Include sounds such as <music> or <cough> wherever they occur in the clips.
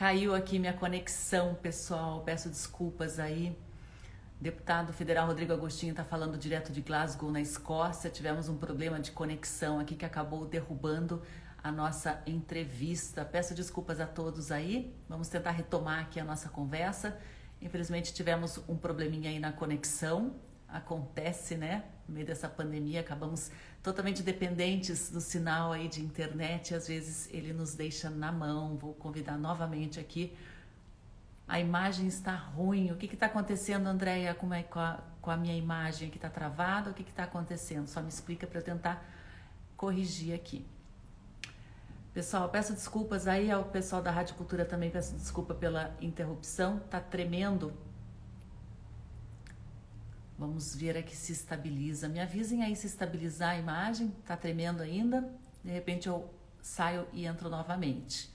Caiu aqui minha conexão, pessoal. Peço desculpas aí. Deputado federal Rodrigo Agostinho está falando direto de Glasgow, na Escócia. Tivemos um problema de conexão aqui que acabou derrubando a nossa entrevista. Peço desculpas a todos aí. Vamos tentar retomar aqui a nossa conversa. Infelizmente tivemos um probleminha aí na conexão. Acontece, né? No meio dessa pandemia, acabamos totalmente dependentes do sinal aí de internet. Às vezes ele nos deixa na mão. Vou convidar novamente aqui a imagem está ruim. O que está acontecendo, Andréia, com, é, com, a, com a minha imagem que está travada? O que está acontecendo? Só me explica para eu tentar corrigir aqui. Pessoal, peço desculpas aí ao pessoal da Rádio Cultura também, peço desculpa pela interrupção. Tá tremendo. Vamos ver aqui se estabiliza. Me avisem aí se estabilizar a imagem. Tá tremendo ainda? De repente eu saio e entro novamente.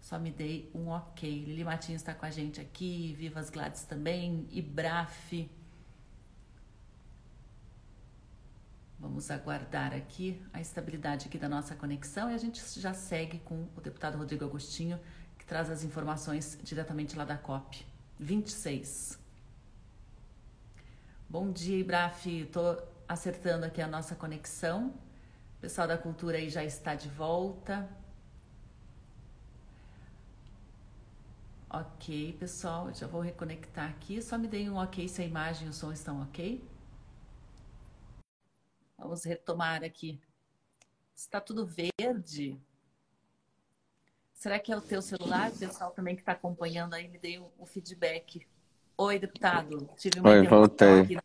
Só me dei um ok. Lili Martins está com a gente aqui, Vivas Gladys também, Ibraf. Vamos aguardar aqui a estabilidade aqui da nossa conexão e a gente já segue com o deputado Rodrigo Agostinho, que traz as informações diretamente lá da COP 26. Bom dia, Ibraf. Estou acertando aqui a nossa conexão. O pessoal da cultura aí já está de volta. Ok, pessoal, já vou reconectar aqui. Só me deem um ok se a imagem e o som estão ok. Vamos retomar aqui. Está tudo verde? Será que é o teu celular? O pessoal também que está acompanhando aí me o um, feedback. Oi, deputado. Tive uma Oi, voltei.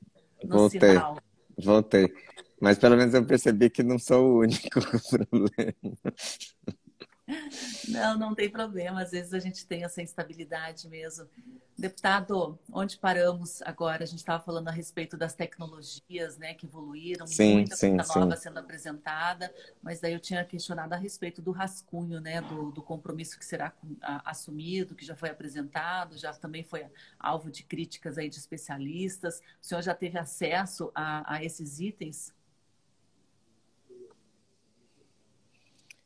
voltei. Sinal. Voltei. Mas pelo menos eu percebi que não sou o único <laughs> problema. Não, não tem problema. Às vezes a gente tem essa instabilidade mesmo. Deputado, onde paramos agora? A gente estava falando a respeito das tecnologias, né, que evoluíram, sim, muita sim, coisa nova sim. sendo apresentada, mas daí eu tinha questionado a respeito do rascunho, né, do, do compromisso que será assumido, que já foi apresentado, já também foi alvo de críticas aí de especialistas. O senhor já teve acesso a, a esses itens?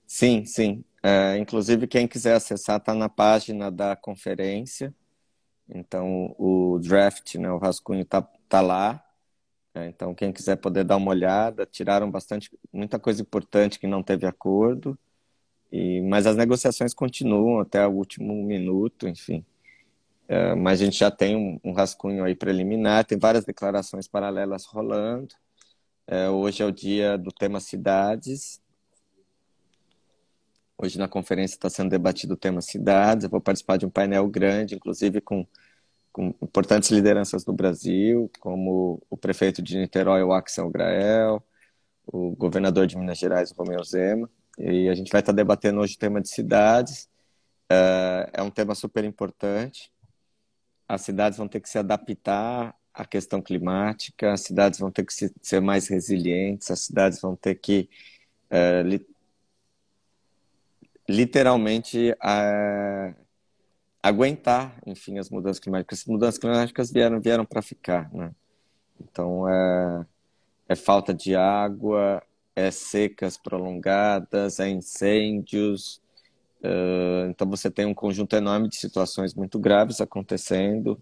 Sim, sim. É, inclusive, quem quiser acessar está na página da conferência. Então, o draft, né, o rascunho está tá lá. É, então, quem quiser poder dar uma olhada, tiraram bastante, muita coisa importante que não teve acordo. E, mas as negociações continuam até o último minuto, enfim. É, mas a gente já tem um, um, rascunho aí preliminar, tem várias declarações paralelas rolando. É, hoje é o dia do tema cidades, Hoje na conferência está sendo debatido o tema cidades. Eu vou participar de um painel grande, inclusive com, com importantes lideranças do Brasil, como o prefeito de Niterói, o Axel Grael, o governador de Minas Gerais, o Romeu Zema. E a gente vai estar tá debatendo hoje o tema de cidades. É, é um tema super importante. As cidades vão ter que se adaptar à questão climática, as cidades vão ter que ser mais resilientes, as cidades vão ter que é, literalmente a, aguentar, enfim, as mudanças climáticas. As mudanças climáticas vieram, vieram para ficar, né? Então, é, é falta de água, é secas prolongadas, é incêndios. Uh, então, você tem um conjunto enorme de situações muito graves acontecendo.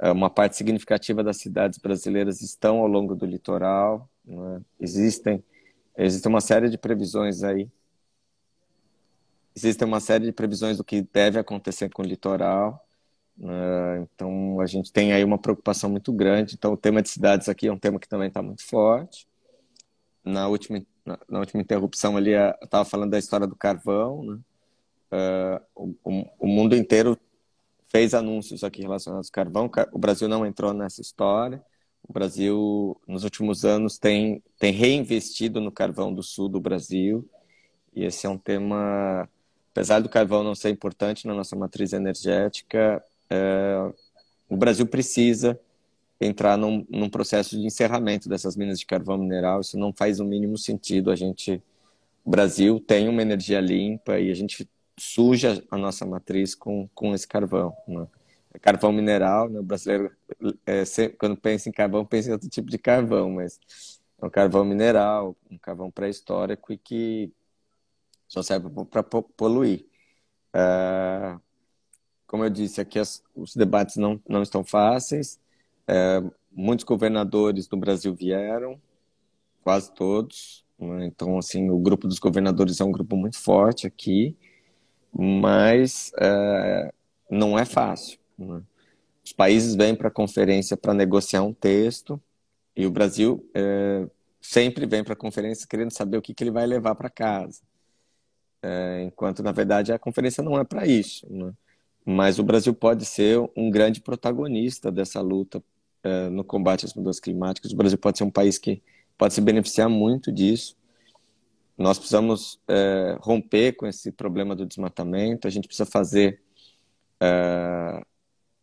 Uh, uma parte significativa das cidades brasileiras estão ao longo do litoral. Né? Existem, existe uma série de previsões aí Existem uma série de previsões do que deve acontecer com o litoral. Uh, então, a gente tem aí uma preocupação muito grande. Então, o tema de cidades aqui é um tema que também está muito forte. Na última, na, na última interrupção ali, eu estava falando da história do carvão. Né? Uh, o, o, mundo inteiro fez anúncios aqui relacionados ao carvão. O Brasil não entrou nessa história. O Brasil, nos últimos anos, tem, tem reinvestido no carvão do sul do Brasil. E esse é um tema apesar do carvão não ser importante na nossa matriz energética, é, o Brasil precisa entrar num, num, processo de encerramento dessas minas de carvão mineral. Isso não faz o mínimo sentido. A gente, o Brasil tem uma energia limpa e a gente suja a nossa matriz com, com esse carvão. Né? É carvão mineral, né? o brasileiro, é, quando pensa em carvão, pensa em outro tipo de carvão, mas é um carvão mineral, um carvão pré-histórico e que só serve para poluir. É, como eu disse, aqui as, os debates não, não estão fáceis. É, muitos governadores do Brasil vieram, quase todos. Né? Então, assim, o grupo dos governadores é um grupo muito forte aqui, mas é, não é fácil. Né? Os países vêm para a conferência para negociar um texto e o Brasil sempre vem para a conferência querendo saber o que, que ele vai levar para casa. É, enquanto, na verdade, a conferência não é para isso. Né? Mas o Brasil pode ser um grande protagonista dessa luta é, no combate às mudanças climáticas. O Brasil pode ser um país que pode se beneficiar muito disso. Nós precisamos é, romper com esse problema do desmatamento. A gente precisa fazer é,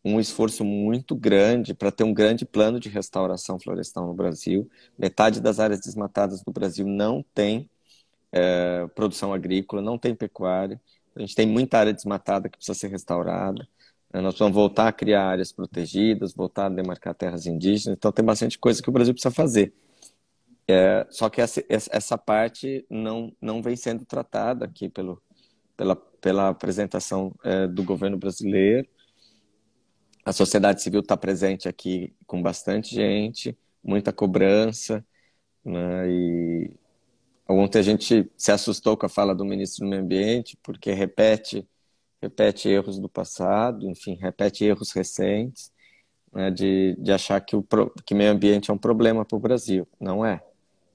um esforço muito grande para ter um grande plano de restauração florestal no Brasil. Metade das áreas desmatadas do Brasil não tem é, produção agrícola, não tem pecuária. A gente tem muita área desmatada que precisa ser restaurada. É, nós vamos voltar a criar áreas protegidas, voltar a demarcar terras indígenas. Então, tem bastante coisa que o Brasil precisa fazer. É, só que essa, essa parte não, não vem sendo tratada aqui pelo, pela, pela apresentação é, do governo brasileiro. A sociedade civil está presente aqui com bastante gente, muita cobrança, né, e Ontem a gente se assustou com a fala do ministro do Meio Ambiente, porque repete, repete erros do passado, enfim, repete erros recentes, né, de, de achar que o que meio ambiente é um problema para o Brasil. Não é.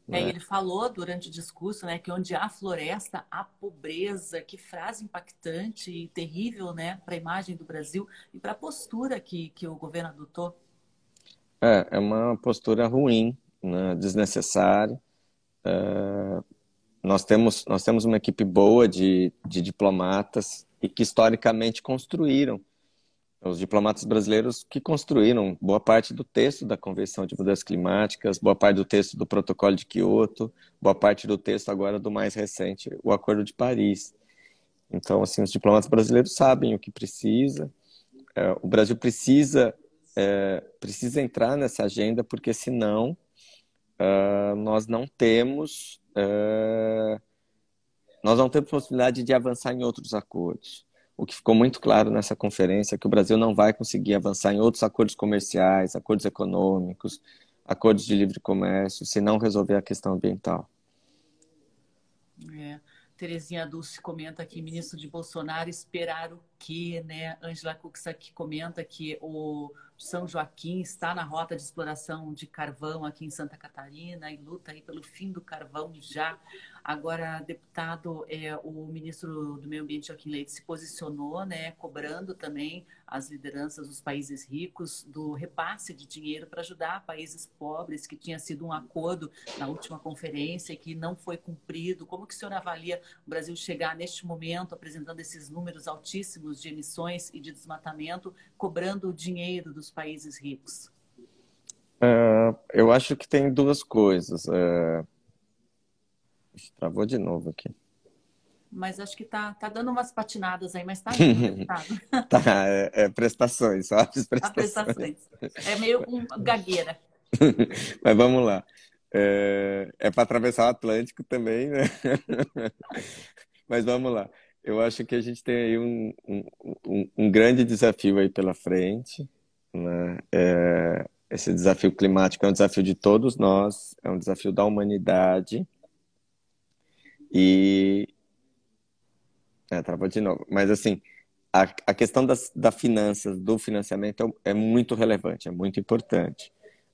É, né? ele falou durante o discurso né, que onde há floresta, há pobreza. Que frase impactante e terrível né, para a imagem do Brasil e para a postura que, que o governo adotou. É, é uma postura ruim, né, desnecessária. Uh, nós temos nós temos uma equipe boa de, de diplomatas e que historicamente construíram os diplomatas brasileiros que construíram boa parte do texto da Convenção de Mudanças Climáticas, boa parte do texto do Protocolo de Quioto, boa parte do texto agora do mais recente, o Acordo de Paris. Então, assim, os diplomatas brasileiros sabem o que precisa. É, o Brasil precisa é, precisa entrar nessa agenda porque senão uh, nós não temos uh, nós não temos possibilidade de avançar em outros acordos. O que ficou muito claro nessa conferência é que o Brasil não vai conseguir avançar em outros acordos comerciais, acordos econômicos, acordos de livre comércio, se não resolver a questão ambiental. É. Terezinha Dulce comenta aqui, ministro de Bolsonaro, esperar o quê, né? Angela Cux aqui comenta que o São Joaquim está na rota de exploração de carvão aqui em Santa Catarina e luta aí pelo fim do carvão já. Agora, deputado, é, o ministro do Meio Ambiente, Joaquim Leite, se posicionou, né, cobrando também as lideranças dos países ricos do repasse de dinheiro para ajudar países pobres, que tinha sido um acordo na última conferência que não foi cumprido. Como que o senhor avalia o Brasil chegar neste momento apresentando esses números altíssimos de emissões e de desmatamento, cobrando o dinheiro dos países ricos? Uh, eu acho que tem duas coisas. Uh Travou de novo aqui. Mas acho que tá, tá dando umas patinadas aí, mas tá <laughs> tá, é, é, prestações, só as prestações. prestações. É meio um gagueira. <laughs> mas vamos lá. É, é para atravessar o Atlântico também, né? <laughs> mas vamos lá. Eu acho que a gente tem aí um, um, um grande desafio aí pela frente. Né? É, esse desafio climático é um desafio de todos nós, é um desafio da humanidade. E. É, travou de novo. Mas, assim, a, a questão das da finanças, do financiamento, é, é muito relevante, é muito importante.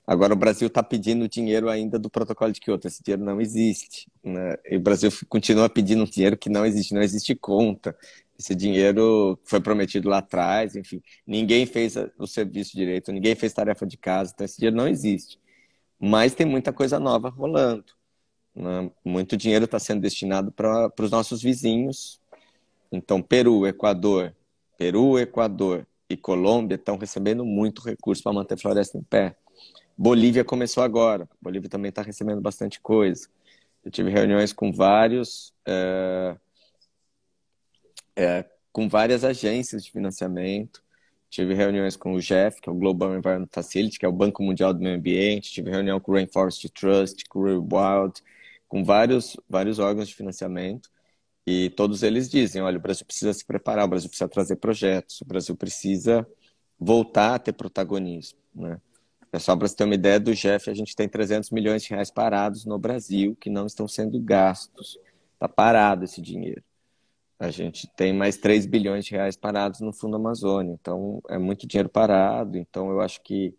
Agora, o Brasil está pedindo dinheiro ainda do protocolo de Kyoto. Esse dinheiro não existe. Né? E o Brasil continua pedindo dinheiro que não existe, não existe conta. Esse dinheiro foi prometido lá atrás, enfim. Ninguém fez o serviço direito, ninguém fez tarefa de casa, então esse dinheiro não existe. Mas tem muita coisa nova rolando. Né? Muito dinheiro está sendo destinado para os nossos vizinhos. Então, Peru, Equador, Peru, Equador e Colômbia estão recebendo muito recurso para manter a floresta em pé. Bolívia começou agora. Bolívia também está recebendo bastante coisa. Eu tive reuniões com vários, é, é, com várias agências de financiamento. Tive reuniões com o GEF, que é o Global Environment Facility, que é o Banco Mundial do Meio Ambiente. Tive reunião com o Rainforest Trust, com o Real Wild, com vários, vários órgãos de financiamento E todos eles dizem: olha, o Brasil precisa se preparar, o Brasil precisa trazer projetos, o Brasil precisa voltar a ter protagonismo. Né? Pessoal, para você ter uma ideia do Jeff, a gente tem 300 milhões de reais parados no Brasil que não estão sendo gastos. Está parado esse dinheiro. A gente tem mais 3 bilhões de reais parados no Fundo Amazônia. Então, é muito dinheiro parado. Então, eu acho que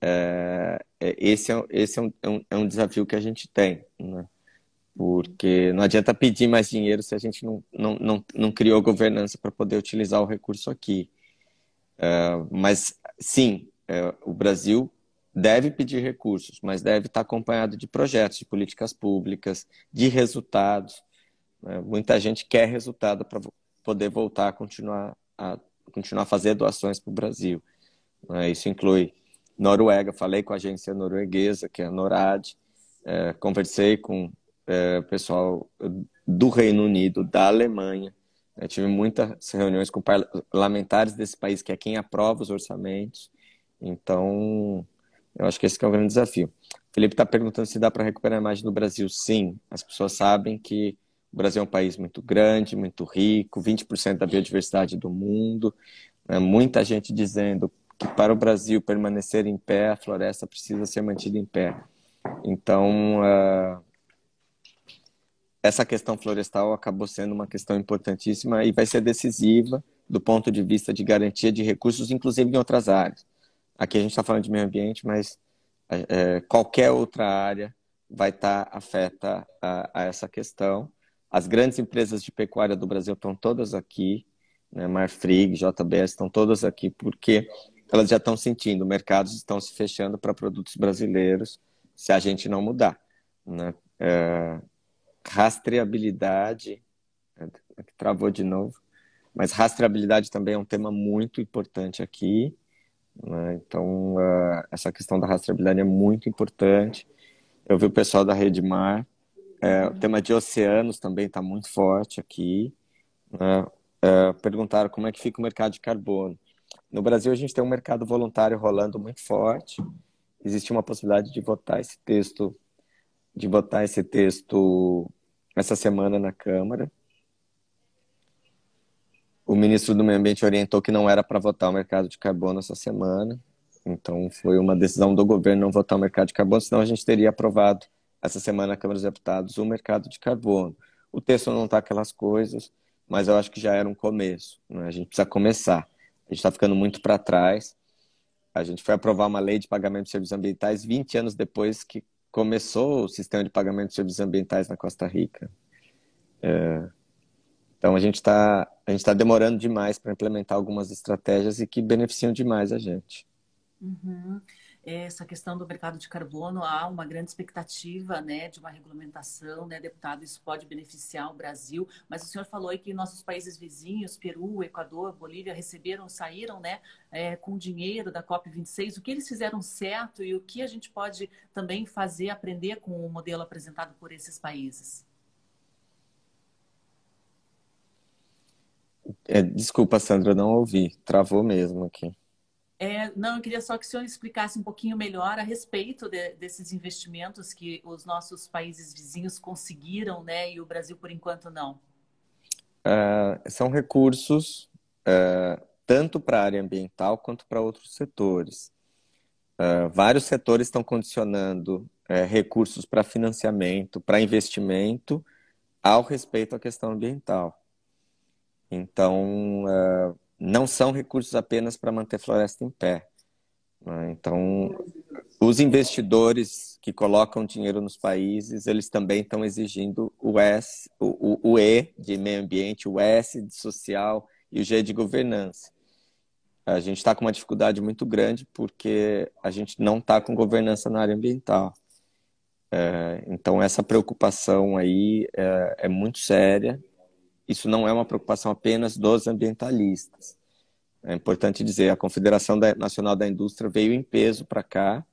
é, é esse, é, esse é, um, é, um, é um desafio que a gente tem. Né? Porque não adianta pedir mais dinheiro se a gente não, não, não, não criou governança para poder utilizar o recurso aqui. É, mas, sim, é, o Brasil deve pedir recursos, mas deve estar acompanhado de projetos, de políticas públicas, de resultados. Né? Muita gente quer resultado para poder voltar a continuar a continuar a fazer doações para o Brasil. Né? Isso inclui Noruega, falei com a agência norueguesa, que é a NORAD, é, conversei com é, pessoal do Reino Unido, da Alemanha. Tive muitas reuniões com parlamentares desse país, que é quem aprova os orçamentos. Então, eu acho que esse que é o grande desafio. O Felipe está perguntando se dá para recuperar a imagem do Brasil. Sim, as pessoas sabem que o Brasil é um país muito grande, muito rico, 20% da biodiversidade do mundo. Né? Muita gente dizendo que para o Brasil permanecer em pé, a floresta precisa ser mantida em pé. Então, uh, essa questão florestal acabou sendo uma questão importantíssima e vai ser decisiva do ponto de vista de garantia de recursos, inclusive em outras áreas. Aqui a gente está falando de meio ambiente, mas é, qualquer outra área vai estar tá afeta a, a, essa questão. As grandes empresas de pecuária do Brasil estão todas aqui, né, Marfrig, JBS, estão todas aqui porque elas já estão sentindo, mercados estão se fechando para produtos brasileiros se a gente não mudar. Né? É, rastreabilidade, é, travou de novo, mas rastreabilidade também é um tema muito importante aqui. Né? Então, uh, essa questão da rastreabilidade é muito importante. Eu vi o pessoal da Rede Mar, é, o tema de oceanos também está muito forte aqui. Né? É, perguntaram como é que fica o mercado de carbono. No Brasil, a gente tem um mercado voluntário rolando muito forte. Existe uma possibilidade de votar esse texto de botar esse texto essa semana na Câmara. O ministro do Meio Ambiente orientou que não era para votar o mercado de carbono essa semana. Então, foi uma decisão do governo não votar o mercado de carbono, senão a gente teria aprovado essa semana na Câmara dos Deputados o mercado de carbono. O texto não está aquelas coisas, mas eu acho que já era um começo. Né? A gente precisa começar. A gente está ficando muito para trás. A gente foi aprovar uma lei de pagamento de serviços ambientais 20 anos depois que começou o sistema de pagamento de serviços ambientais na Costa Rica. É, então a gente está a gente está demorando demais para implementar algumas estratégias e que beneficiam demais a gente. Uhum essa questão do mercado de carbono, há uma grande expectativa né, de uma regulamentação, né, deputado, isso pode beneficiar o Brasil, mas o senhor falou aí que nossos países vizinhos, Peru, Equador, Bolívia, receberam, saíram né, é, com dinheiro da COP26, o que eles fizeram certo e o que a gente pode também fazer, aprender com o modelo apresentado por esses países? É, desculpa, Sandra, não ouvi. Travou mesmo aqui. É, não, eu queria só que o senhor explicasse um pouquinho melhor a respeito de, desses investimentos que os nossos países vizinhos conseguiram, né, e o Brasil, por enquanto, não. Uh, são recursos uh, tanto para a área ambiental quanto para outros setores. Uh, vários setores estão condicionando recursos para financiamento, para investimento, ao respeito à questão ambiental. Então, não são recursos apenas para manter floresta em pé. Né? Então, os investidores que colocam dinheiro nos países, eles também estão exigindo o, S, o, o, E de meio ambiente, o S de social e o G de governança. A gente está com uma dificuldade muito grande porque a gente não está com governança na área ambiental. É, então, essa preocupação aí é, é muito séria isso não é uma preocupação apenas dos ambientalistas. É importante dizer, a Confederação Nacional da Indústria veio em peso para cá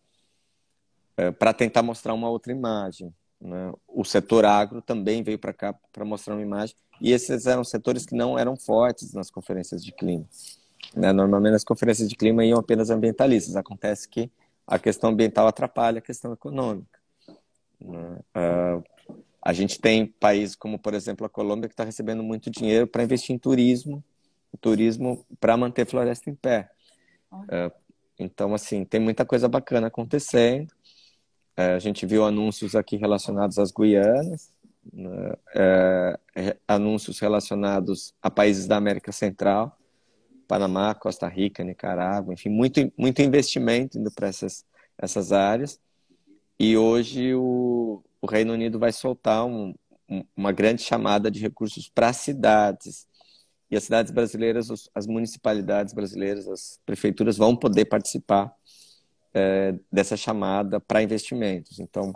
é, para tentar mostrar uma outra imagem. Né? O setor agro também veio para cá para mostrar uma imagem, e esses eram setores que não eram fortes nas conferências de clima. Né? Normalmente, as conferências de clima iam apenas ambientalistas. Acontece que a questão ambiental atrapalha a questão econômica. Né? Uh, A gente tem países como, por exemplo, a Colômbia, que está recebendo muito dinheiro para investir em turismo, turismo para manter floresta em pé. Uh, então, assim, tem muita coisa bacana acontecendo. Uh, a gente viu anúncios aqui relacionados às Guianas, uh, anúncios relacionados a países da América Central, Panamá, Costa Rica, Nicarágua, enfim, muito, muito investimento indo para essas, essas áreas. E hoje o, o Reino Unido vai soltar um, um, uma grande chamada de recursos para cidades. E as cidades brasileiras, as municipalidades brasileiras, as prefeituras vão poder participar é, dessa chamada para investimentos. Então,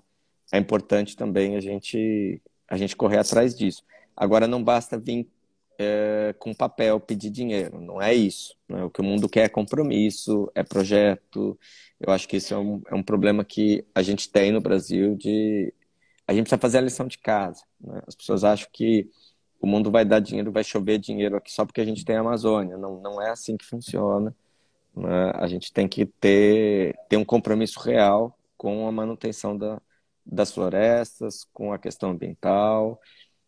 é importante também a gente, a gente correr atrás disso. Agora, não basta vir é, com papel pedir dinheiro, não é isso. Né? O que o mundo quer é compromisso, é projeto. Eu acho que isso é um, é um problema que a gente tem no Brasil de a gente precisa fazer a lição de casa. Né? As pessoas acham que o mundo vai dar dinheiro, vai chover dinheiro aqui só porque a gente tem a Amazônia. Não, não é assim que funciona. Né? A gente tem que ter, ter um compromisso real com a manutenção da, das florestas, com a questão ambiental,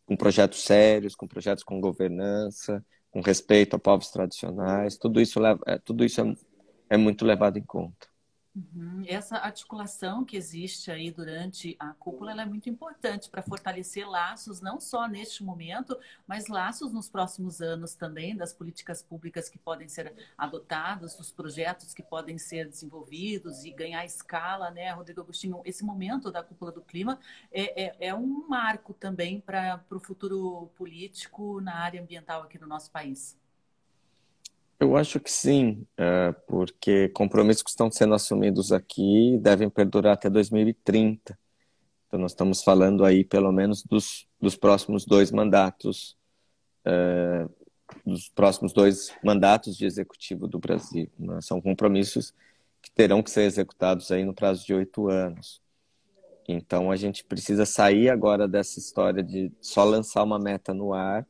com projetos sérios, com projetos com governança, com respeito a povos tradicionais. Tudo isso, leva, é, tudo isso é, é muito levado em conta. Uhum. Essa articulação que existe aí durante a cúpula é muito importante para fortalecer laços, não só neste momento, mas laços nos próximos anos também, das políticas públicas que podem ser adotadas, dos projetos que podem ser desenvolvidos e ganhar escala, né, Rodrigo Agostinho? Esse momento da cúpula do clima é, é, é um marco também para o futuro político na área ambiental aqui no nosso país. Eu acho que sim, é, porque compromissos que estão sendo assumidos aqui devem perdurar até 2030. Então, nós estamos falando aí, pelo menos, dos, dos próximos dois mandatos, é, dos próximos dois mandatos de executivo do Brasil. Né? São compromissos que terão que ser executados aí no prazo de oito anos. Então, a gente precisa sair agora dessa história de só lançar uma meta no ar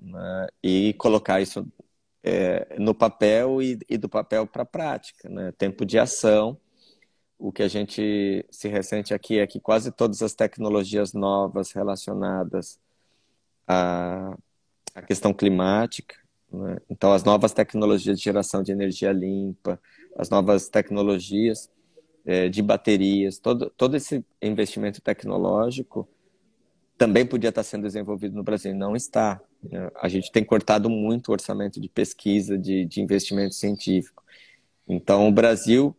né? e colocar isso é, no papel e, e do papel para a prática, né? Tempo de ação. O que a gente se ressente aqui é que quase todas as tecnologias novas relacionadas à, à questão climática, né? então as novas tecnologias de geração de energia limpa, as novas tecnologias é, de baterias, todo, todo esse investimento tecnológico também podia estar sendo desenvolvido no Brasil, não está. Né? A gente tem cortado muito o orçamento de pesquisa, de, de investimento científico. Então, o Brasil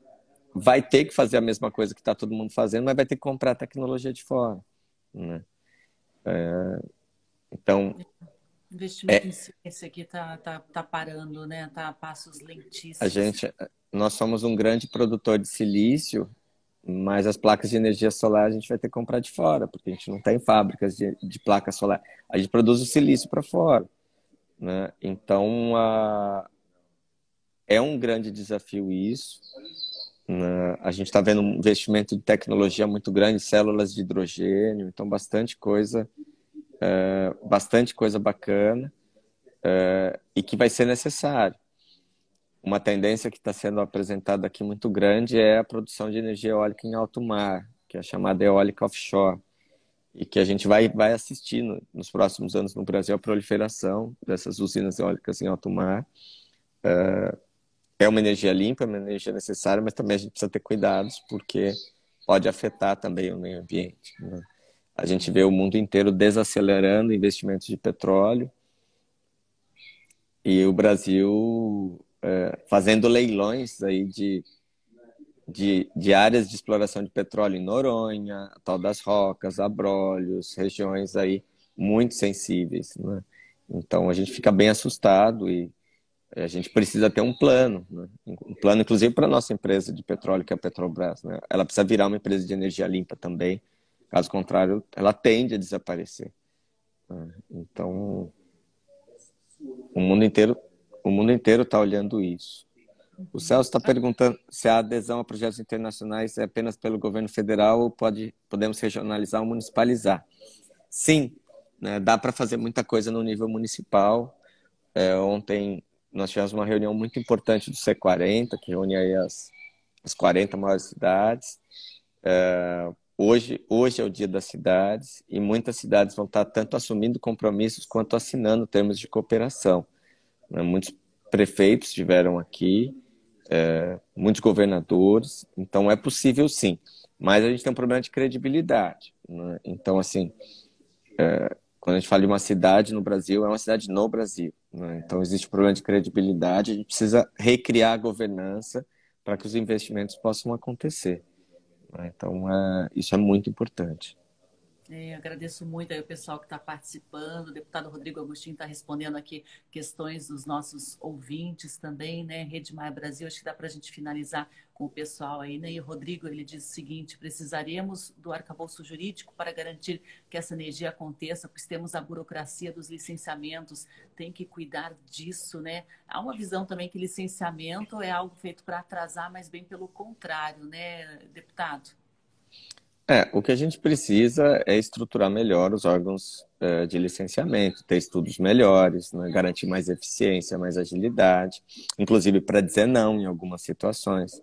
vai ter que fazer a mesma coisa que está todo mundo fazendo, mas vai ter que comprar tecnologia de fora. Né? É, então. O investimento é, em ciência aqui está tá, tá parando, né? Está a passos lentíssimos. A gente, nós somos um grande produtor de silício mas as placas de energia solar a gente vai ter que comprar de fora, porque a gente não tem fábricas de, de placa solar. A gente produz o silício para fora. Né? Então, a... é um grande desafio isso. Né? A gente está vendo um investimento de tecnologia muito grande, células de hidrogênio, então bastante coisa, é, bastante coisa bacana é, e que vai ser necessário uma tendência que está sendo apresentada aqui muito grande é a produção de energia eólica em alto mar, que é a chamada eólica offshore, e que a gente vai, vai assistir no, nos próximos anos no Brasil a proliferação dessas usinas eólicas em alto mar. Uh, é uma energia limpa, é uma energia necessária, mas também a gente precisa ter cuidados, porque pode afetar também o meio ambiente. Né? A gente vê o mundo inteiro desacelerando investimentos de petróleo, e o Brasil é, fazendo leilões aí de, de, de, áreas de exploração de petróleo em Noronha, tal das Rocas, Abrolhos, regiões aí muito sensíveis. Né? Então a gente fica bem assustado e a gente precisa ter um plano, né? um plano inclusive para a nossa empresa de petróleo, que é a Petrobras. Né? Ela precisa virar uma empresa de energia limpa também, caso contrário, ela tende a desaparecer. Né? Então, o mundo inteiro o mundo inteiro está olhando isso. O Celso está perguntando se a adesão a projetos internacionais é apenas pelo governo federal ou pode, podemos regionalizar ou municipalizar. Sim, né, dá para fazer muita coisa no nível municipal. É, ontem nós tivemos uma reunião muito importante do C40, que reúne as, as 40 maiores cidades, é, hoje, hoje é o dia das cidades e muitas cidades vão estar tanto assumindo compromissos quanto assinando termos de cooperação. Né? Muitos prefeitos estiveram aqui, é, muitos governadores, então é possível sim, mas a gente tem um problema de credibilidade. Né? Então, assim, é, quando a gente fala de uma cidade no Brasil, é uma cidade no Brasil. Né? Então, existe um problema de credibilidade, a gente precisa recriar a governança para que os investimentos possam acontecer. Né? Então, é, isso é muito importante. É, agradeço muito aí o pessoal que está participando. O deputado Rodrigo Agostinho está respondendo aqui questões dos nossos ouvintes também, né? Rede Maia Brasil, acho que dá para a gente finalizar com o pessoal aí, né? E o Rodrigo, ele diz o seguinte, precisaremos do arcabouço jurídico para garantir que essa energia aconteça, pois temos a burocracia dos licenciamentos, tem que cuidar disso, né? Há uma visão também que licenciamento é algo feito para atrasar, mas bem pelo contrário, né, deputado? É, o que a gente precisa é estruturar melhor os órgãos é, de licenciamento, ter estudos melhores, né, garantir mais eficiência, mais agilidade, inclusive para dizer não em algumas situações.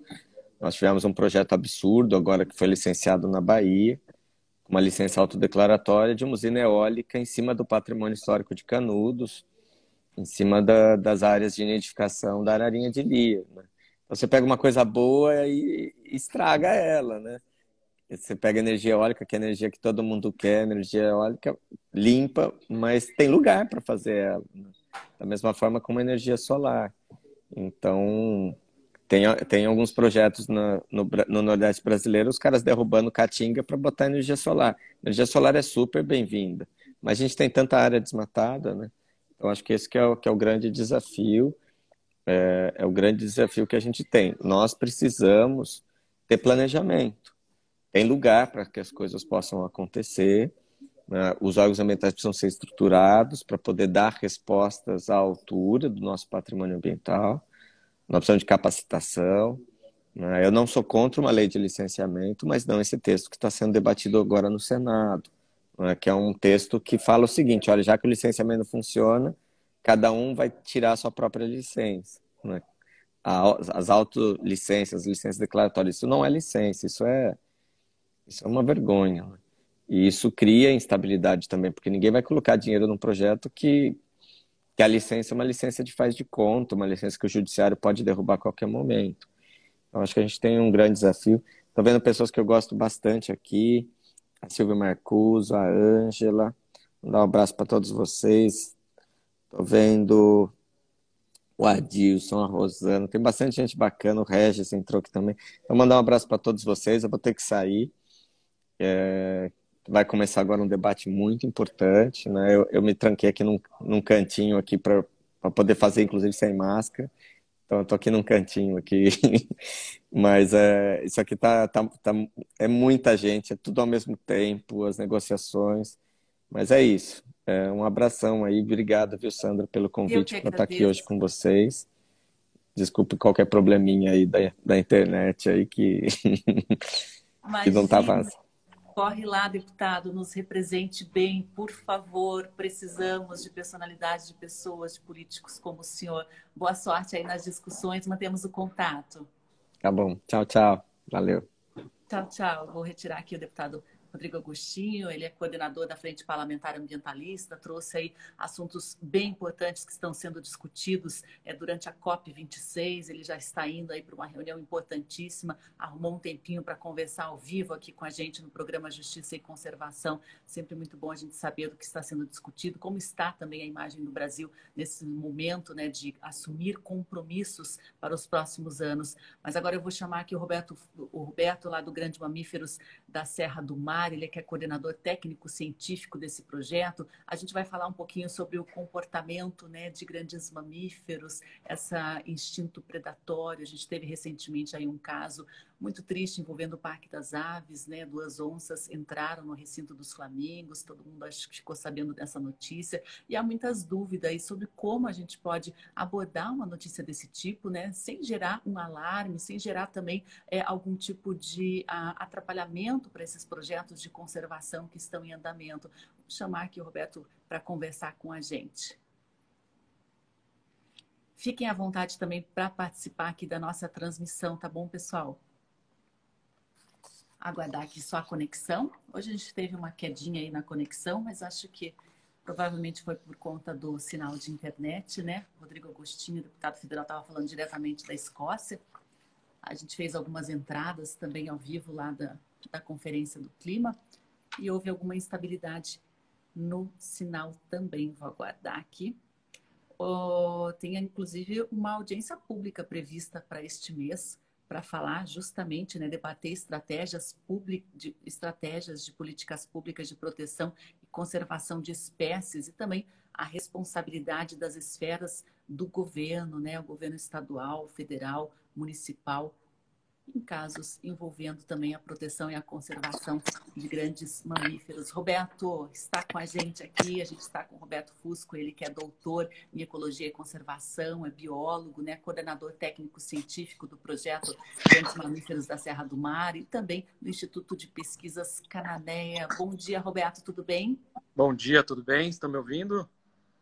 Nós tivemos um projeto absurdo agora que foi licenciado na Bahia, uma licença autodeclaratória de uma usina eólica em cima do patrimônio histórico de Canudos, em cima da, das áreas de nidificação da ararinha de Lia. Né? Então, você pega uma coisa boa e estraga ela, né? Você pega energia eólica, que é a energia que todo mundo quer, energia eólica limpa, mas tem lugar para fazer ela. Né? Da mesma forma como a energia solar. Então, tem, tem alguns projetos no, no, no Nordeste brasileiro, os caras derrubando caatinga para botar energia solar. energia solar é super bem-vinda, mas a gente tem tanta área desmatada, né? Então, acho que esse que é o, que é o grande desafio, é, é o grande desafio que a gente tem. Nós precisamos ter planejamento tem lugar para que as coisas possam acontecer. Né? Os órgãos ambientais precisam ser estruturados para poder dar respostas à altura do nosso patrimônio ambiental. Nós precisamos de capacitação. Né? Eu não sou contra uma lei de licenciamento, mas não esse texto que está sendo debatido agora no Senado, né? que é um texto que fala o seguinte: olha, já que o licenciamento funciona, cada um vai tirar a sua própria licença. Né? As autolicenças, licenças declaratórias, isso não é licença, isso é isso é uma vergonha. E isso cria instabilidade também, porque ninguém vai colocar dinheiro num projeto que, que a licença é uma licença de faz de conta, uma licença que o judiciário pode derrubar a qualquer momento. Então, acho que a gente tem um grande desafio. Estou vendo pessoas que eu gosto bastante aqui, a Silvia Marcuso, a Ângela. Vou dar um abraço para todos vocês. Estou vendo o Adilson, a Rosana. Tem bastante gente bacana. O Regis entrou aqui também. Então, mandar um abraço para todos vocês. Eu vou ter que sair. É, vai começar agora um debate muito importante, né? Eu, eu me tranquei aqui num, num cantinho aqui para poder fazer, inclusive sem máscara. Então eu tô aqui num cantinho aqui, <laughs> mas é, isso aqui tá, tá, tá, é muita gente, é tudo ao mesmo tempo, as negociações. Mas é isso. É, um abração aí, obrigado, viu, Sandra, pelo convite para estar tá aqui hoje com vocês. Desculpe qualquer probleminha aí da, da internet aí que, <laughs> que não estava Corre lá, deputado, nos represente bem, por favor. Precisamos de personalidades, de pessoas, de políticos como o senhor. Boa sorte aí nas discussões, mantemos o contato. Tá bom. Tchau, tchau. Valeu. Tchau, tchau. Vou retirar aqui o deputado Rodrigo Agostinho, ele é coordenador da Frente Parlamentar Ambientalista, trouxe aí assuntos bem importantes que estão sendo discutidos é, durante a COP26. Ele já está indo aí para uma reunião importantíssima, arrumou um tempinho para conversar ao vivo aqui com a gente no programa Justiça e Conservação. Sempre muito bom a gente saber do que está sendo discutido, como está também a imagem do Brasil nesse momento né, de assumir compromissos para os próximos anos. Mas agora eu vou chamar aqui o Roberto, o Roberto lá do Grande Mamíferos da Serra do Mar ele é que é coordenador técnico científico desse projeto. A gente vai falar um pouquinho sobre o comportamento né, de grandes mamíferos, esse instinto predatório. A gente teve recentemente aí um caso muito triste envolvendo o Parque das Aves, né? Duas onças entraram no recinto dos Flamingos, todo mundo acho que ficou sabendo dessa notícia. E há muitas dúvidas sobre como a gente pode abordar uma notícia desse tipo, né? Sem gerar um alarme, sem gerar também é, algum tipo de a, atrapalhamento para esses projetos de conservação que estão em andamento. Vou chamar aqui o Roberto para conversar com a gente. Fiquem à vontade também para participar aqui da nossa transmissão, tá bom, pessoal? Aguardar aqui só a conexão. Hoje a gente teve uma quedinha aí na conexão, mas acho que provavelmente foi por conta do sinal de internet, né? Rodrigo Agostinho, deputado federal, estava falando diretamente da Escócia. A gente fez algumas entradas também ao vivo lá da, da Conferência do Clima e houve alguma instabilidade no sinal também. Vou aguardar aqui. Oh, tem inclusive uma audiência pública prevista para este mês para falar justamente, né, debater estratégias, public, de, estratégias de políticas públicas de proteção e conservação de espécies e também a responsabilidade das esferas do governo, né, o governo estadual, federal, municipal, em casos envolvendo também a proteção e a conservação de grandes mamíferos. Roberto está com a gente aqui, a gente está com o Roberto Fusco, ele que é doutor em Ecologia e Conservação, é biólogo, né, coordenador técnico-científico do projeto Grandes Mamíferos da Serra do Mar e também do Instituto de Pesquisas Cananéia. Bom dia, Roberto, tudo bem? Bom dia, tudo bem? Estão me ouvindo?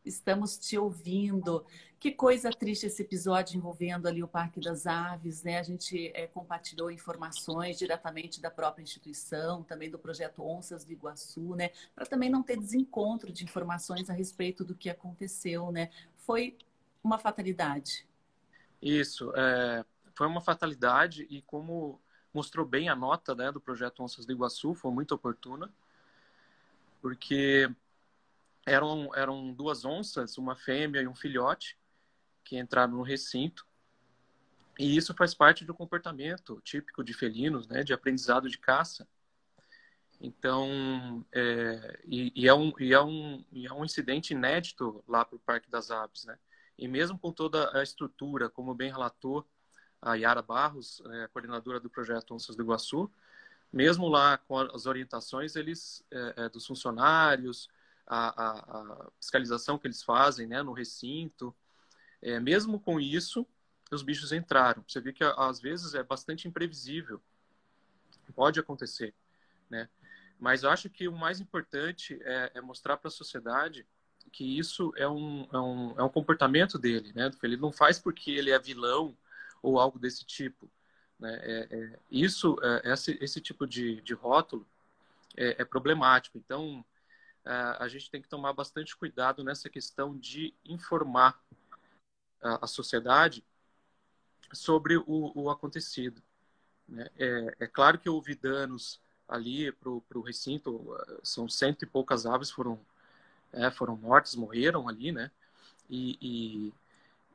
Estamos te ouvindo. Que coisa triste esse episódio envolvendo ali o Parque das Aves, né? A gente é, compartilhou informações diretamente da própria instituição, também do projeto Onças do Iguaçu, né? Para também não ter desencontro de informações a respeito do que aconteceu, né? Foi uma fatalidade. Isso, é, foi uma fatalidade e como mostrou bem a nota né, do projeto Onças do Iguaçu, foi muito oportuna, porque eram, eram duas onças, uma fêmea e um filhote, que entraram no recinto. E isso faz parte do comportamento típico de felinos, né, de aprendizado de caça. Então, é, e, e, é um, e, é um, e é um incidente inédito lá para o Parque das Aves, né? E mesmo com toda a estrutura, como bem relatou a Yara Barros, é, coordenadora do projeto Onças do Iguaçu, mesmo lá com as orientações eles é, é dos funcionários, a, a, a, fiscalização que eles fazem né, no recinto, é, mesmo com isso, os bichos entraram. Você vê que às vezes é bastante imprevisível. Pode acontecer, né? Mas acho que o mais importante é, é mostrar para a sociedade que isso é um, é um, é um comportamento dele, né? Ele não faz porque ele é vilão ou algo desse tipo. Né? É, é, isso, é, esse, esse tipo de, de rótulo é, é problemático. Então, a gente tem que tomar bastante cuidado nessa questão de informar a, a sociedade sobre o, o acontecido. Né? É, é, claro que houve danos ali para o recinto, são cento e poucas aves foram, é, foram mortas, morreram ali, né? E, e,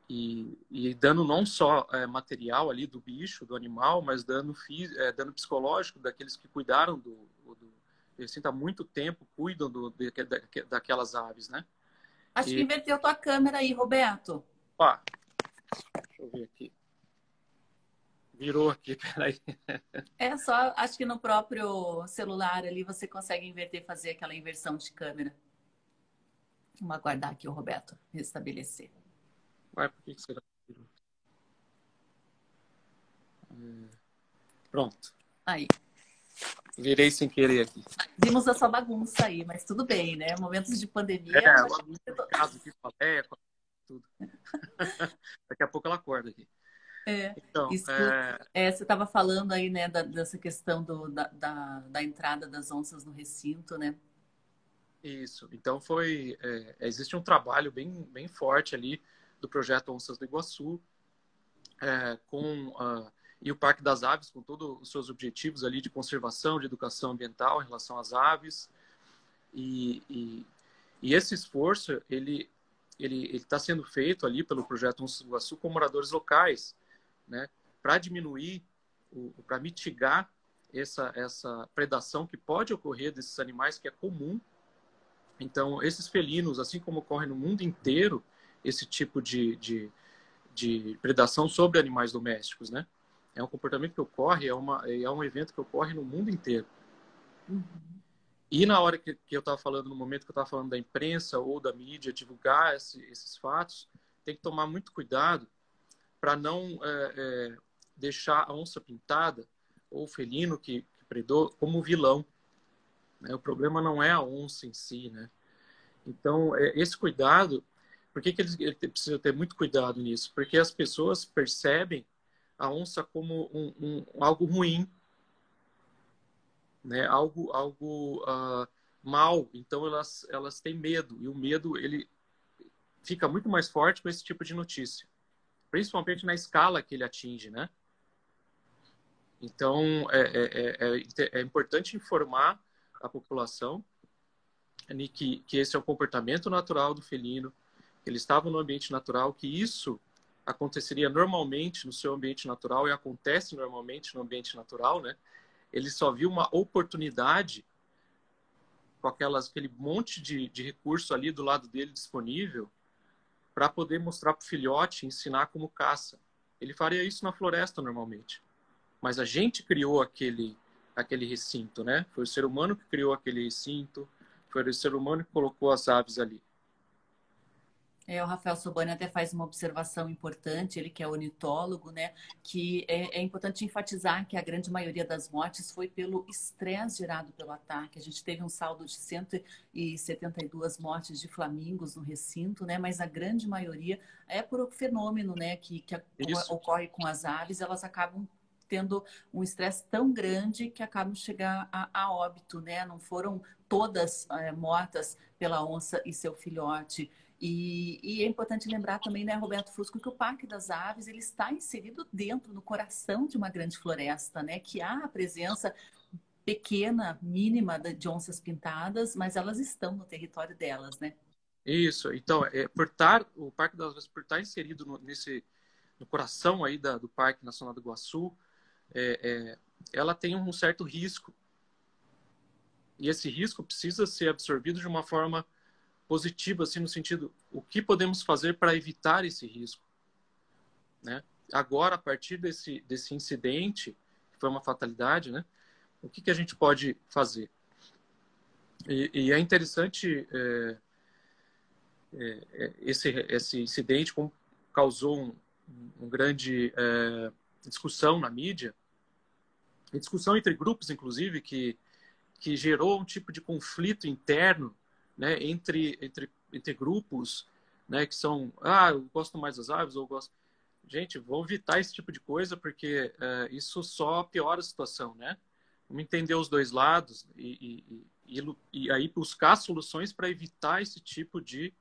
e, e dano não só é, material ali do bicho, do animal, mas dano, é, dano psicológico daqueles que cuidaram do, do recinto há muito tempo, cuidam do, de, daquelas aves, né? Acho e... que inverteu tua câmera aí, Roberto. Opa, deixa eu ver aqui. Virou aqui, <laughs> peraí. É só, acho que no próprio celular ali você consegue inverter, fazer aquela inversão de câmera. Vamos aguardar aqui o Roberto restabelecer. Vai, por que, que será que virou? É, pronto. Aí. Virei sem querer aqui. Vimos a sua bagunça aí, mas tudo bem, né? Momentos de pandemia. É, bagunça, caso de falé, tudo. <laughs> Daqui a pouco ela acorda aqui. É, então, é... É, você estava falando aí, né, da, dessa questão do, da, da, da, entrada das onças no recinto, né? Isso. Então foi, é, existe um trabalho bem, bem forte ali do projeto Onças do Iguaçu, é, com uh, e o Parque das Aves, com todos os seus objetivos ali de conservação, de educação ambiental em relação às aves. E, e, e esse esforço, ele ele está sendo feito ali pelo projeto Iguaçu com moradores locais, né, para diminuir, para mitigar essa, essa predação que pode ocorrer desses animais, que é comum. Então, esses felinos, assim como ocorre no mundo inteiro, esse tipo de, de, de predação sobre animais domésticos, né? É um comportamento que ocorre, é, uma, é um evento que ocorre no mundo inteiro. Uhum. E na hora que, que eu estava falando, no momento que eu estava falando da imprensa ou da mídia divulgar esse, esses fatos, tem que tomar muito cuidado para não é, é, deixar a onça pintada ou o felino que, que predou como vilão. Né? O problema não é a onça em si, né? Então, é, esse cuidado, por que, que eles, ele precisa ter muito cuidado nisso? Porque as pessoas percebem a onça como um, um algo ruim, né, algo, algo uh, mal. Então elas, elas têm medo e o medo ele fica muito mais forte com esse tipo de notícia, principalmente na escala que ele atinge, né? Então é, é, é, é importante informar a população que, que esse é o comportamento natural do felino, ele estava no ambiente natural, que isso aconteceria normalmente no seu ambiente natural e acontece normalmente no ambiente natural, né? Ele só viu uma oportunidade com aquelas, aquele monte de, de recurso ali do lado dele disponível para poder mostrar para o filhote, ensinar como caça. Ele faria isso na floresta normalmente. Mas a gente criou aquele, aquele recinto, né? Foi o ser humano que criou aquele recinto, foi o ser humano que colocou as aves ali. É, o Rafael Sobani até faz uma observação importante, ele que é ornitólogo, né? Que é, é, importante enfatizar que a grande maioria das mortes foi pelo estresse gerado pelo ataque. A gente teve um saldo de 172 mortes de flamingos no recinto, né? Mas a grande maioria é por o fenômeno, né? Que, que ocorre com as aves, elas acabam tendo um estresse tão grande que acabam chegar a, a óbito, né? Não foram todas é, mortas pela onça e seu filhote. E, e, é importante lembrar também, né, Roberto Fusco, que o Parque das Aves ele está inserido dentro, no coração de uma grande floresta, né? Que há a presença pequena, mínima de onças pintadas, mas elas estão no território delas, né? Isso. Então, é, por estar, o Parque das Aves por estar inserido no, nesse no coração aí da, do Parque Nacional do Iguaçu, é, é, ela tem um certo risco. E esse risco precisa ser absorvido de uma forma positiva, assim, no sentido, o que podemos fazer para evitar esse risco? Né? Agora, a partir desse, desse incidente, que foi uma fatalidade, né? o que, que a gente pode fazer? E, e é interessante é, é, é esse, esse incidente como causou um, um grande é, discussão na mídia, discussão entre grupos, inclusive, que, que gerou um tipo de conflito interno né, entre, entre, entre grupos né, que são, ah, eu gosto mais das aves, ou gosto. Gente, vamos evitar esse tipo de coisa, porque uh, isso só piora a situação, né? Vamos entender os dois lados e, e, e, e aí buscar soluções para evitar esse tipo de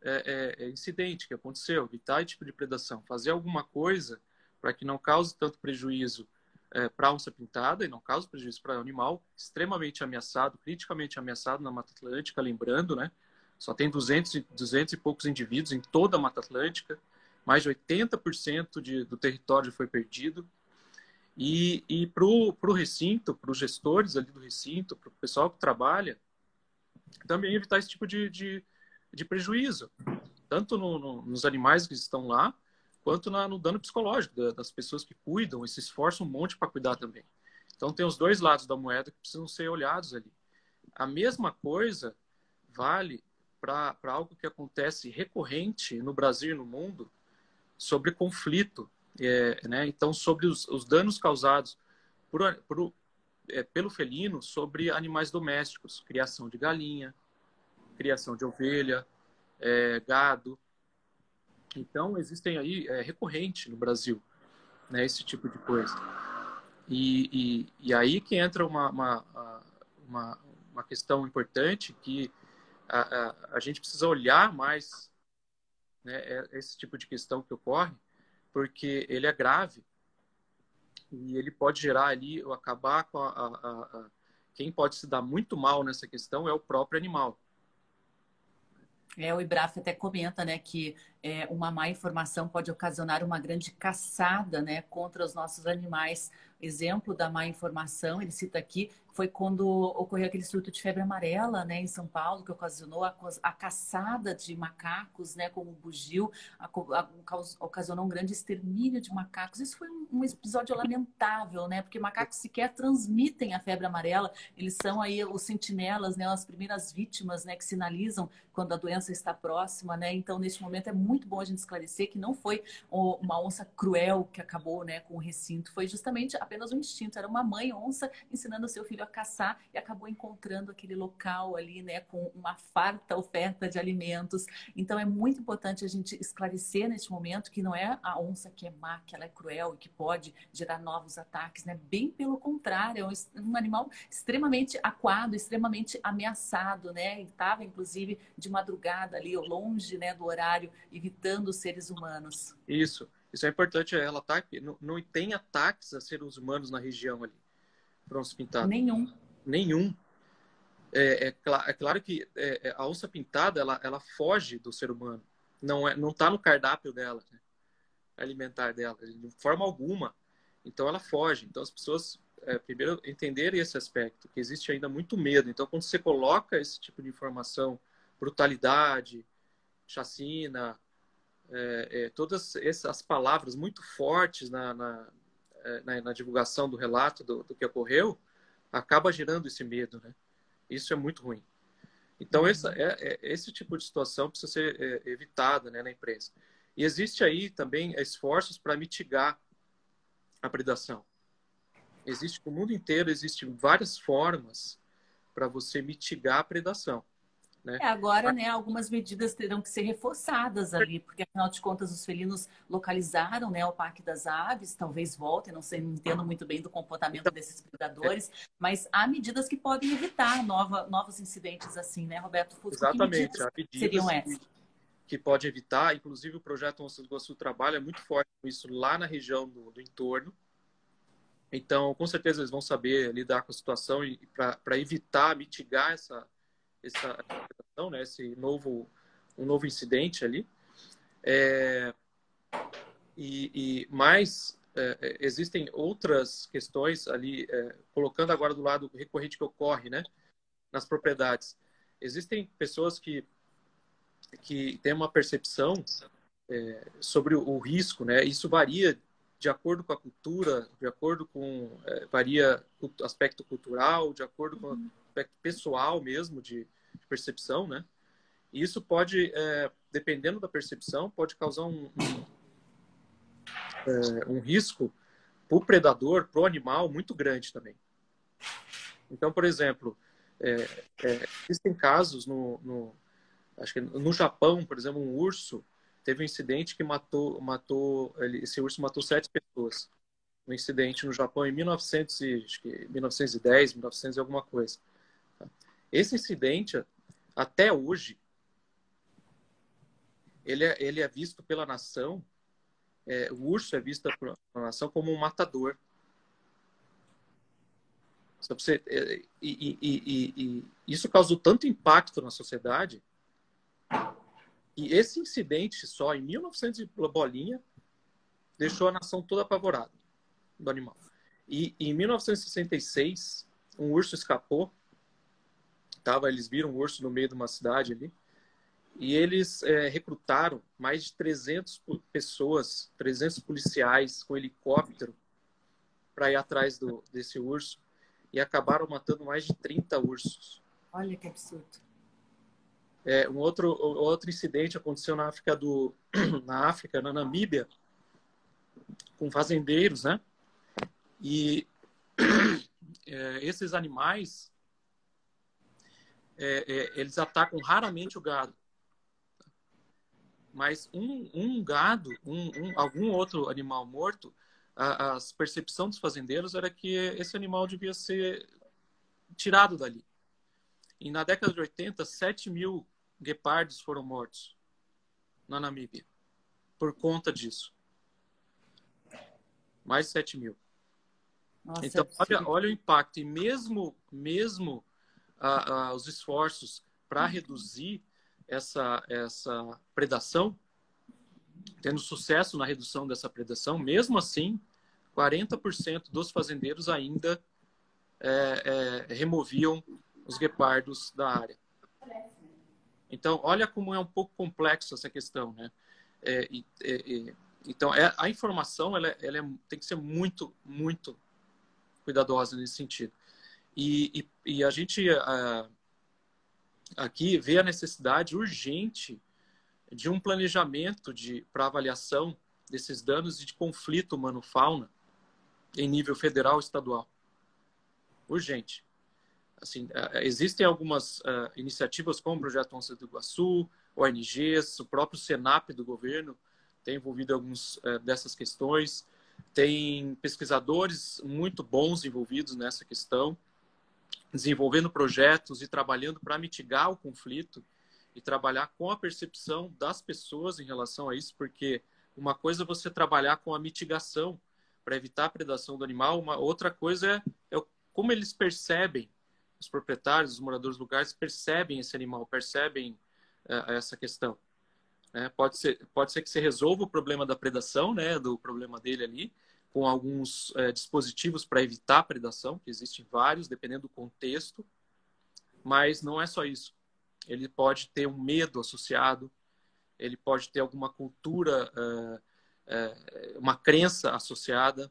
é, é, incidente que aconteceu, evitar esse tipo de predação, fazer alguma coisa para que não cause tanto prejuízo é, para a onça pintada e não cause prejuízo para o animal extremamente ameaçado, criticamente ameaçado na Mata Atlântica, lembrando, né? Só tem 200, 200 e poucos indivíduos em toda a Mata Atlântica, mais de 80% de, do território foi perdido. E, e para o recinto, para os gestores ali do recinto, para o pessoal que trabalha, também evitar esse tipo de, de, de prejuízo, tanto no, no, nos animais que estão lá, quanto na, no dano psicológico das pessoas que cuidam e se esforçam um monte para cuidar também. Então tem os dois lados da moeda que precisam ser olhados ali. A mesma coisa vale para algo que acontece recorrente no Brasil e no mundo sobre conflito, é, né? Então sobre os, os danos causados por, por, é, pelo felino sobre animais domésticos, criação de galinha, criação de ovelha, é, gado, então, existem aí, é recorrente no Brasil, né, esse tipo de coisa. E, e, e aí que entra uma, uma, uma, uma questão importante que a, a, a, gente precisa olhar mais né, é, esse tipo de questão que ocorre, porque ele é grave e ele pode gerar ali, ou acabar com a, a, a quem pode se dar muito mal nessa questão é o próprio animal. É, o Ibraf até comenta, né, que é, uma má informação pode ocasionar uma grande caçada, né, contra os nossos animais. Exemplo da má informação, ele cita aqui, foi quando ocorreu aquele surto de febre amarela, né, em São Paulo, que ocasionou a, a caçada de macacos, né, como o bugio, a, a, ocasionou um grande extermínio de macacos. Isso foi um, um, episódio lamentável, né, porque macacos sequer transmitem a febre amarela. Eles são aí os sentinelas, né, as primeiras vítimas, né, que sinalizam quando a doença está próxima, né. Então, neste momento é muito bom a gente esclarecer que não foi uma onça cruel que acabou, né, com o recinto, foi justamente apenas um instinto. Era uma mãe onça ensinando seu filho a caçar e acabou encontrando aquele local ali, né, com uma farta oferta de alimentos. Então é muito importante a gente esclarecer neste momento que não é a onça que é má, que ela é cruel e que pode gerar novos ataques, né? Bem pelo contrário, é um animal extremamente aquado, extremamente ameaçado, né? Estava inclusive de madrugada ali, longe, né, do horário, evitando os seres humanos. Isso. Isso é importante, ela tá, não, não tem ataques a seres humanos na região ali, bronze pintado. Nenhum. Nenhum. É, é, é claro que é, é, a onça pintada, ela, ela foge do ser humano. Não é, não está no cardápio dela, né? alimentar dela, de forma alguma. Então ela foge. Então as pessoas é, primeiro entenderem esse aspecto, que existe ainda muito medo. Então quando você coloca esse tipo de informação, brutalidade, chacina, é, todas essas palavras muito fortes na, na, na, na divulgação do relato do, do, que ocorreu, acaba gerando esse medo, né? Isso é muito ruim. Então, uhum. essa, é, é, esse tipo de situação precisa ser é, evitada né, na imprensa. E existe aí também esforços para mitigar a predação. Existe no mundo inteiro, existem várias formas para você mitigar a predação. Né? É, agora, né, algumas medidas terão que ser reforçadas ali, porque afinal de contas os felinos localizaram, né, o Parque das Aves, talvez voltem, não sei, não entendo muito bem do comportamento desses predadores, mas há medidas que podem evitar nova, novos incidentes assim, né, Roberto Fusco? Exatamente, há medidas seriam essas? Que, que pode evitar, inclusive o projeto Onça do Iguaçu trabalha muito forte com isso lá na região do, do entorno, então, com certeza eles vão saber lidar com a situação e para evitar, mitigar essa essa né, esse novo um novo incidente ali. É, e, e mais é, é, existem outras questões ali, é, colocando agora do lado recorrente que ocorre, né, nas propriedades. Existem pessoas que que têm uma percepção é, sobre o, risco, né? Isso varia de acordo com a cultura, de acordo com é, varia aspecto cultural, de acordo com aspecto pessoal mesmo de, de percepção, né? E isso pode, é, dependendo da percepção, pode causar um, um, é, um risco para o predador, para o animal, muito grande também. Então, por exemplo, é, é, existem casos no, no, acho que no Japão, por exemplo, um urso teve um incidente que matou, matou esse urso matou sete pessoas. Um incidente no Japão em 1900 e, acho que 1910, 1900 e alguma coisa. Esse incidente, até hoje, ele é, ele é visto pela nação, é, o urso é visto pela nação como um matador. Você, é, e, e, e, isso causou tanto impacto na sociedade e esse incidente só em 1900 bolinha deixou a nação toda apavorada do animal. E em 1966 um urso escapou tava, eles viram um urso no meio de uma cidade ali, e eles é, recrutaram mais de 300 pessoas, 300 policiais com helicóptero para ir atrás do, desse urso e acabaram matando mais de 30 ursos. Olha que absurdo. É, um outro, outro incidente aconteceu na África do <clears throat> na África, na Namíbia, com fazendeiros, né? E <clears throat> é, esses animais é, é, eles atacam raramente o gado. Mas um, um gado, um, um, algum outro animal morto, a, a percepção dos fazendeiros era que esse animal devia ser tirado dali. E na década de 80, 7 mil guepardos foram mortos na Namíbia por conta disso. Mais de 7 mil. Nossa, então, é olha, olha o impacto. E mesmo, mesmo a, a, os esforços para reduzir essa, essa predação, tendo sucesso na redução dessa predação, mesmo assim, 40% dos fazendeiros ainda é, é, removiam os guepardos da área. Então, olha como é um pouco complexo essa questão, né? É, então, é, a informação ela, ela é, tem que ser muito, muito cuidadosa nesse sentido. E, e, e a gente uh, aqui vê a necessidade urgente de um planejamento para avaliação desses danos de conflito humano-fauna em nível federal e estadual. Urgente. assim, existem algumas uh, iniciativas como o Projeto Onça do Iguaçu, ONGs, o próprio Senap do governo tem envolvido algumas uh, dessas questões. Tem pesquisadores muito bons envolvidos nessa questão, desenvolvendo projetos e trabalhando para mitigar o conflito e trabalhar com a percepção das pessoas em relação a isso, porque uma coisa é você trabalhar com a mitigação para evitar a predação do animal, uma outra coisa é, é como eles percebem, os proprietários, os moradores locais percebem esse animal, percebem uh, essa questão. É, pode, ser, pode ser que você resolva o problema da predação, né, do problema dele ali, com alguns é, dispositivos para evitar predação, que existem vários, dependendo do contexto, mas não é só isso. Ele pode ter um medo associado, ele pode ter alguma cultura, é, é, uma crença associada,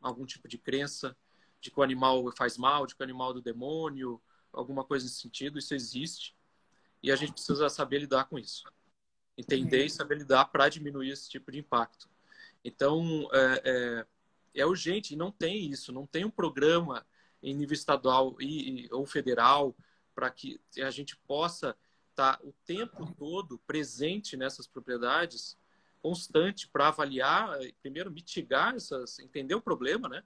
algum tipo de crença de que o animal faz mal, de que o animal é do demônio, alguma coisa nesse sentido, isso existe. E a gente precisa saber lidar com isso entender e saber lidar para diminuir esse tipo de impacto. Então, é, é, é, urgente, não tem isso, não tem um programa em nível estadual e, ou federal para que a gente possa estar tá o tempo todo presente nessas propriedades, constante para avaliar, primeiro mitigar essas, entender o problema, né?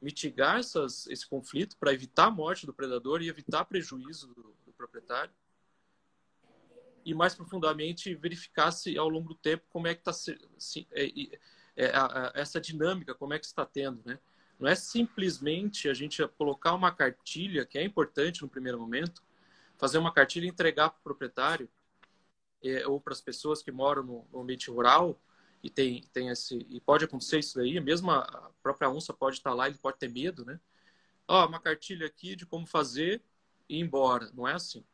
Mitigar essas, esse conflito para evitar a morte do predador e evitar prejuízo do, do proprietário e mais profundamente verificar se ao longo do tempo como é que está se, é, é, essa dinâmica, como é que está tendo, né? Não é simplesmente a gente colocar uma cartilha, que é importante no primeiro momento, fazer uma cartilha e entregar para o proprietário é, ou para as pessoas que moram no, no, ambiente rural e tem, tem esse e pode acontecer isso daí, mesmo a própria onça pode estar lá, ele pode ter medo, né? Ó, uma cartilha aqui de como fazer e ir embora. Não é assim.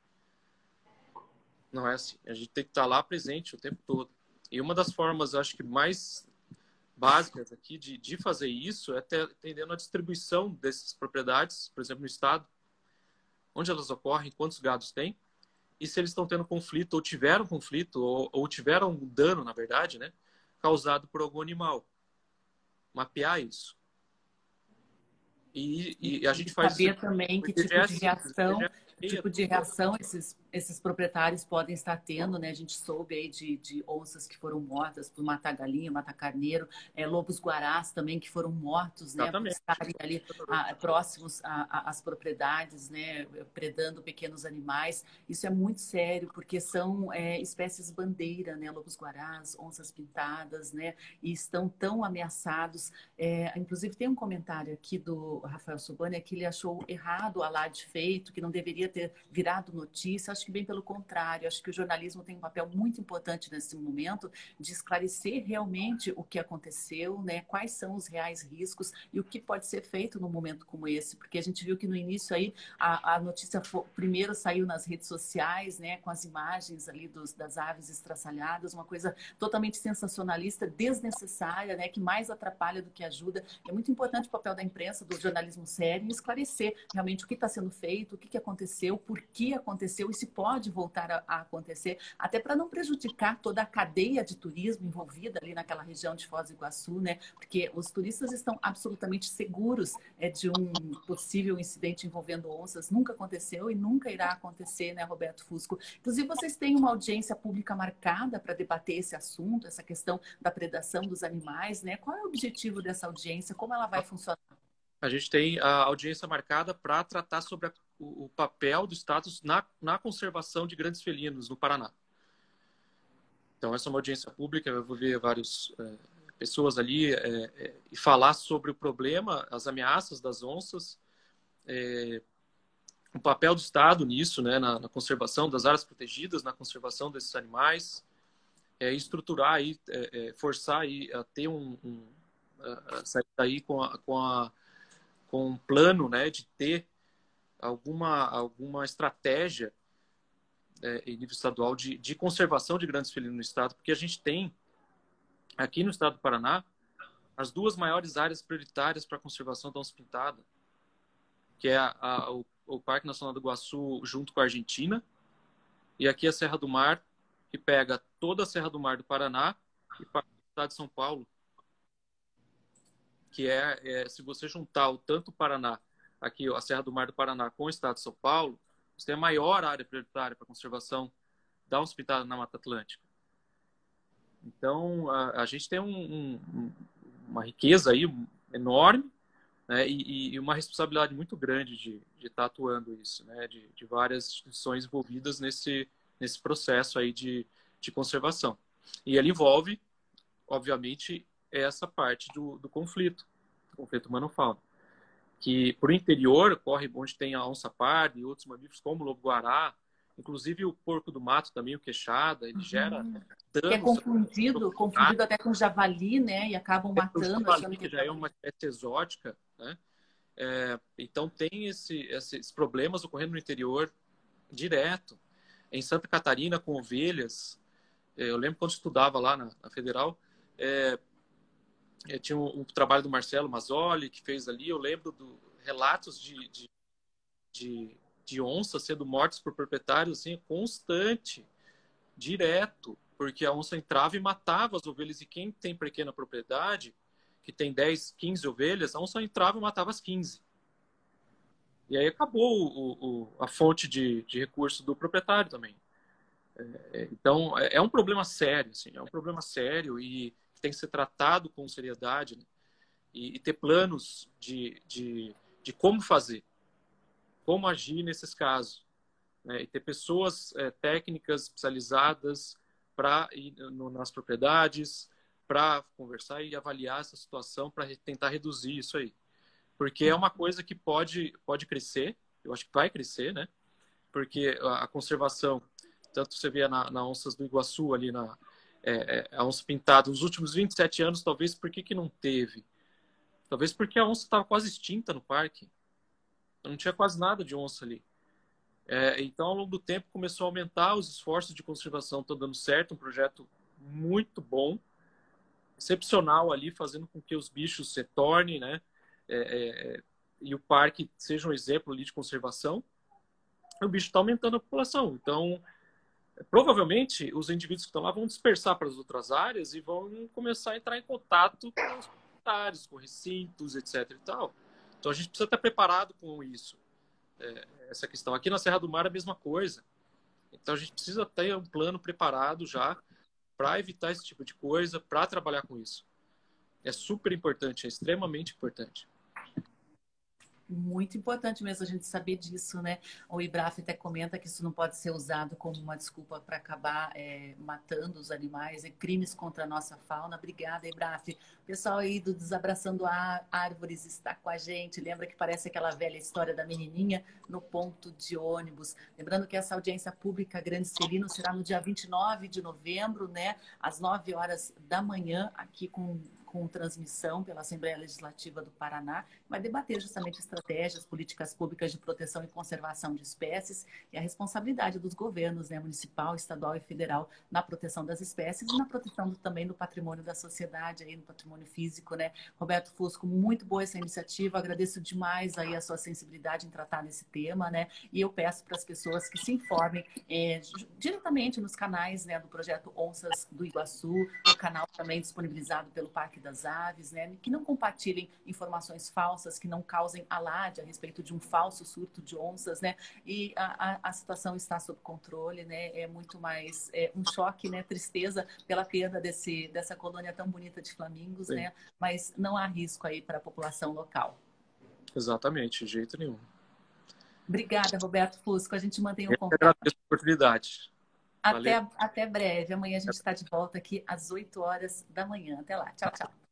Não é assim. A gente tem que estar lá presente o tempo todo. E uma das formas, acho que mais básicas aqui de, de fazer isso é ter, entendendo a distribuição dessas propriedades, por exemplo, no estado, onde elas ocorrem, quantos gados tem, e se eles estão tendo conflito, ou tiveram conflito, ou, ou tiveram um dano, na verdade, né, causado por algum animal. Mapear isso. E, e a gente faz saber isso, também que tipo de assim, reação, tipo de reação esses esses proprietários podem estar tendo, né? A gente soube aí de, de onças que foram mortas por matar galinha, matar carneiro, é, lobos guarás também que foram mortos, né? Por estarem ali a, próximos às propriedades, né? Predando pequenos animais. Isso é muito sério porque são é, espécies bandeira, né? Lobos guarás, onças pintadas, né? E estão tão ameaçados. É, inclusive tem um comentário aqui do Rafael Subani que ele achou errado o alarde feito, que não deveria ter virado notícia. Acho que bem pelo contrário. Acho que o jornalismo tem um papel muito importante nesse momento de esclarecer realmente o que aconteceu, né? Quais são os reais riscos e o que pode ser feito num momento como esse, porque a gente viu que no início aí a, a notícia primeiro saiu nas redes sociais, né? Com as imagens ali dos, das aves estraçalhadas, uma coisa totalmente sensacionalista, desnecessária, né? Que mais atrapalha do que ajuda. É muito importante o papel da imprensa, do jornalismo sério, esclarecer realmente o que está sendo feito, o que, que aconteceu, por que aconteceu e se pode voltar a, a acontecer, até para não prejudicar toda a cadeia de turismo envolvida ali naquela região de Foz do Iguaçu, né? Porque os turistas estão absolutamente seguros é, de um possível incidente envolvendo onças. Nunca aconteceu e nunca irá acontecer, né, Roberto Fusco? Inclusive, vocês têm uma audiência pública marcada para debater esse assunto, essa questão da predação dos animais, né? Qual é o objetivo dessa audiência? Como ela vai funcionar? A gente tem a audiência marcada para tratar sobre a o, o papel do status na, na conservação de grandes felinos no Paraná. Então, essa é uma audiência pública, eu vou ver várias é, pessoas ali é, é, e falar sobre o problema, as ameaças das onças, o papel do Estado nisso, né, na, na, conservação das áreas protegidas, na conservação desses animais, estruturar aí, forçar aí a ter um, um a sair daí com, a, com, a, com um plano né, de ter alguma, alguma estratégia é, em nível estadual de, de conservação de grandes felinos no estado, porque a gente tem aqui no estado do Paraná as duas maiores áreas prioritárias para a conservação da onça pintada, que é a, a, o, o, Parque Nacional do Iguaçu junto com a Argentina, e aqui a Serra do Mar, que pega toda a Serra do Mar do Paraná e parte do estado de São Paulo, que é, é se você juntar o tanto o Paraná aqui a Serra do Mar do Paraná com o Estado de São Paulo, você tem a maior área prioritária para conservação da pintada na Mata Atlântica. Então, a, a gente tem um, um, uma riqueza aí enorme né, e, e, uma responsabilidade muito grande de, de estar tá atuando isso, né, de, de, várias instituições envolvidas nesse, nesse processo aí de, de conservação. E ele envolve, obviamente, essa parte do, do conflito, do conflito humano-fauna. Que por interior corre onde tem a onça parda e outros mamíferos como o lobo-guará, inclusive o porco do mato também, o queixada, ele uhum. gera danos. Que é confundido, confundido até com javali, né? E acabam é, matando. O javali, que já é uma espécie exótica, né? É, então tem esse, esses problemas ocorrendo no interior direto. Em Santa Catarina, com ovelhas, é, eu lembro quando estudava lá na, na Federal, é, tinha um, um, trabalho do Marcelo Mazzoli que fez ali, eu lembro do relatos de, de, de, de onças sendo mortas por proprietários assim, constante, direto, porque a onça entrava e matava as ovelhas, e quem tem pequena propriedade, que tem 10, 15 ovelhas, a onça entrava e matava as 15. E aí acabou o, o, a fonte de, de recurso do proprietário também. É, então, é, é um problema sério, assim, é um problema sério e tem que ser tratado com seriedade né? e, e, ter planos de, de, de, como fazer, como agir nesses casos. Né? E ter pessoas é, técnicas especializadas para ir no, nas propriedades, para conversar e avaliar essa situação para tentar reduzir isso aí. Porque é uma coisa que pode, pode crescer, eu acho que vai crescer, né? Porque a, a conservação tanto você vê na, na Onças do Iguaçu, ali na é, é, a onça pintada, nos últimos 27 anos, talvez por que, que não teve? Talvez porque a onça estava quase extinta no parque. Não tinha quase nada de onça ali. É, então, ao longo do tempo, começou a aumentar os esforços de conservação. Estão dando certo, um projeto muito bom, excepcional ali, fazendo com que os bichos se tornem, né? É, é, e o parque seja um exemplo ali de conservação. O bicho está aumentando a população. Então, provavelmente os indivíduos que estão lá vão dispersar para as outras áreas e vão começar a entrar em contato com os comunitários, com recintos, etc. E tal. Então a gente precisa estar preparado com isso. É, essa questão. Aqui na Serra do Mar é a mesma coisa. Então a gente precisa ter um plano preparado já para evitar esse tipo de coisa, para trabalhar com isso. É super importante, é extremamente importante muito importante mesmo a gente saber disso, né? O Ibraf até comenta que isso não pode ser usado como uma desculpa para acabar é, matando os animais e crimes contra a nossa fauna. Obrigada, Ibraf. O pessoal aí do Desabraçando Árvores está com a gente. Lembra que parece aquela velha história da menininha no ponto de ônibus. Lembrando que essa audiência pública Grande Celino será no dia 29 de novembro, né? Às 9 horas da manhã, aqui com com transmissão pela Assembleia Legislativa do Paraná, vai debater justamente estratégias, políticas públicas de proteção e conservação de espécies e a responsabilidade dos governos, né, municipal, estadual e federal, na proteção das espécies e na proteção também do patrimônio da sociedade, aí, no patrimônio físico. Né? Roberto Fusco, muito boa essa iniciativa, agradeço demais aí a sua sensibilidade em tratar desse tema, né? E eu peço para as pessoas que se informem é, diretamente nos canais né, do projeto Onças do Iguaçu, o canal também disponibilizado pelo Parque das aves, né? Que não compartilhem informações falsas, que não causem alarde a respeito de um falso surto de onças, né? E a, a, a situação está sob controle, né? É muito mais é, um choque, né? Tristeza pela perda desse, dessa colônia tão bonita de flamingos, Sim. né? Mas não há risco aí para a população local. Exatamente, de jeito nenhum. Obrigada, Roberto Fusco. A gente mantém o um contato. Agradeço a oportunidade. Até, até breve. Amanhã a gente está de volta aqui às 8 horas da manhã. Até lá. Tchau, tchau.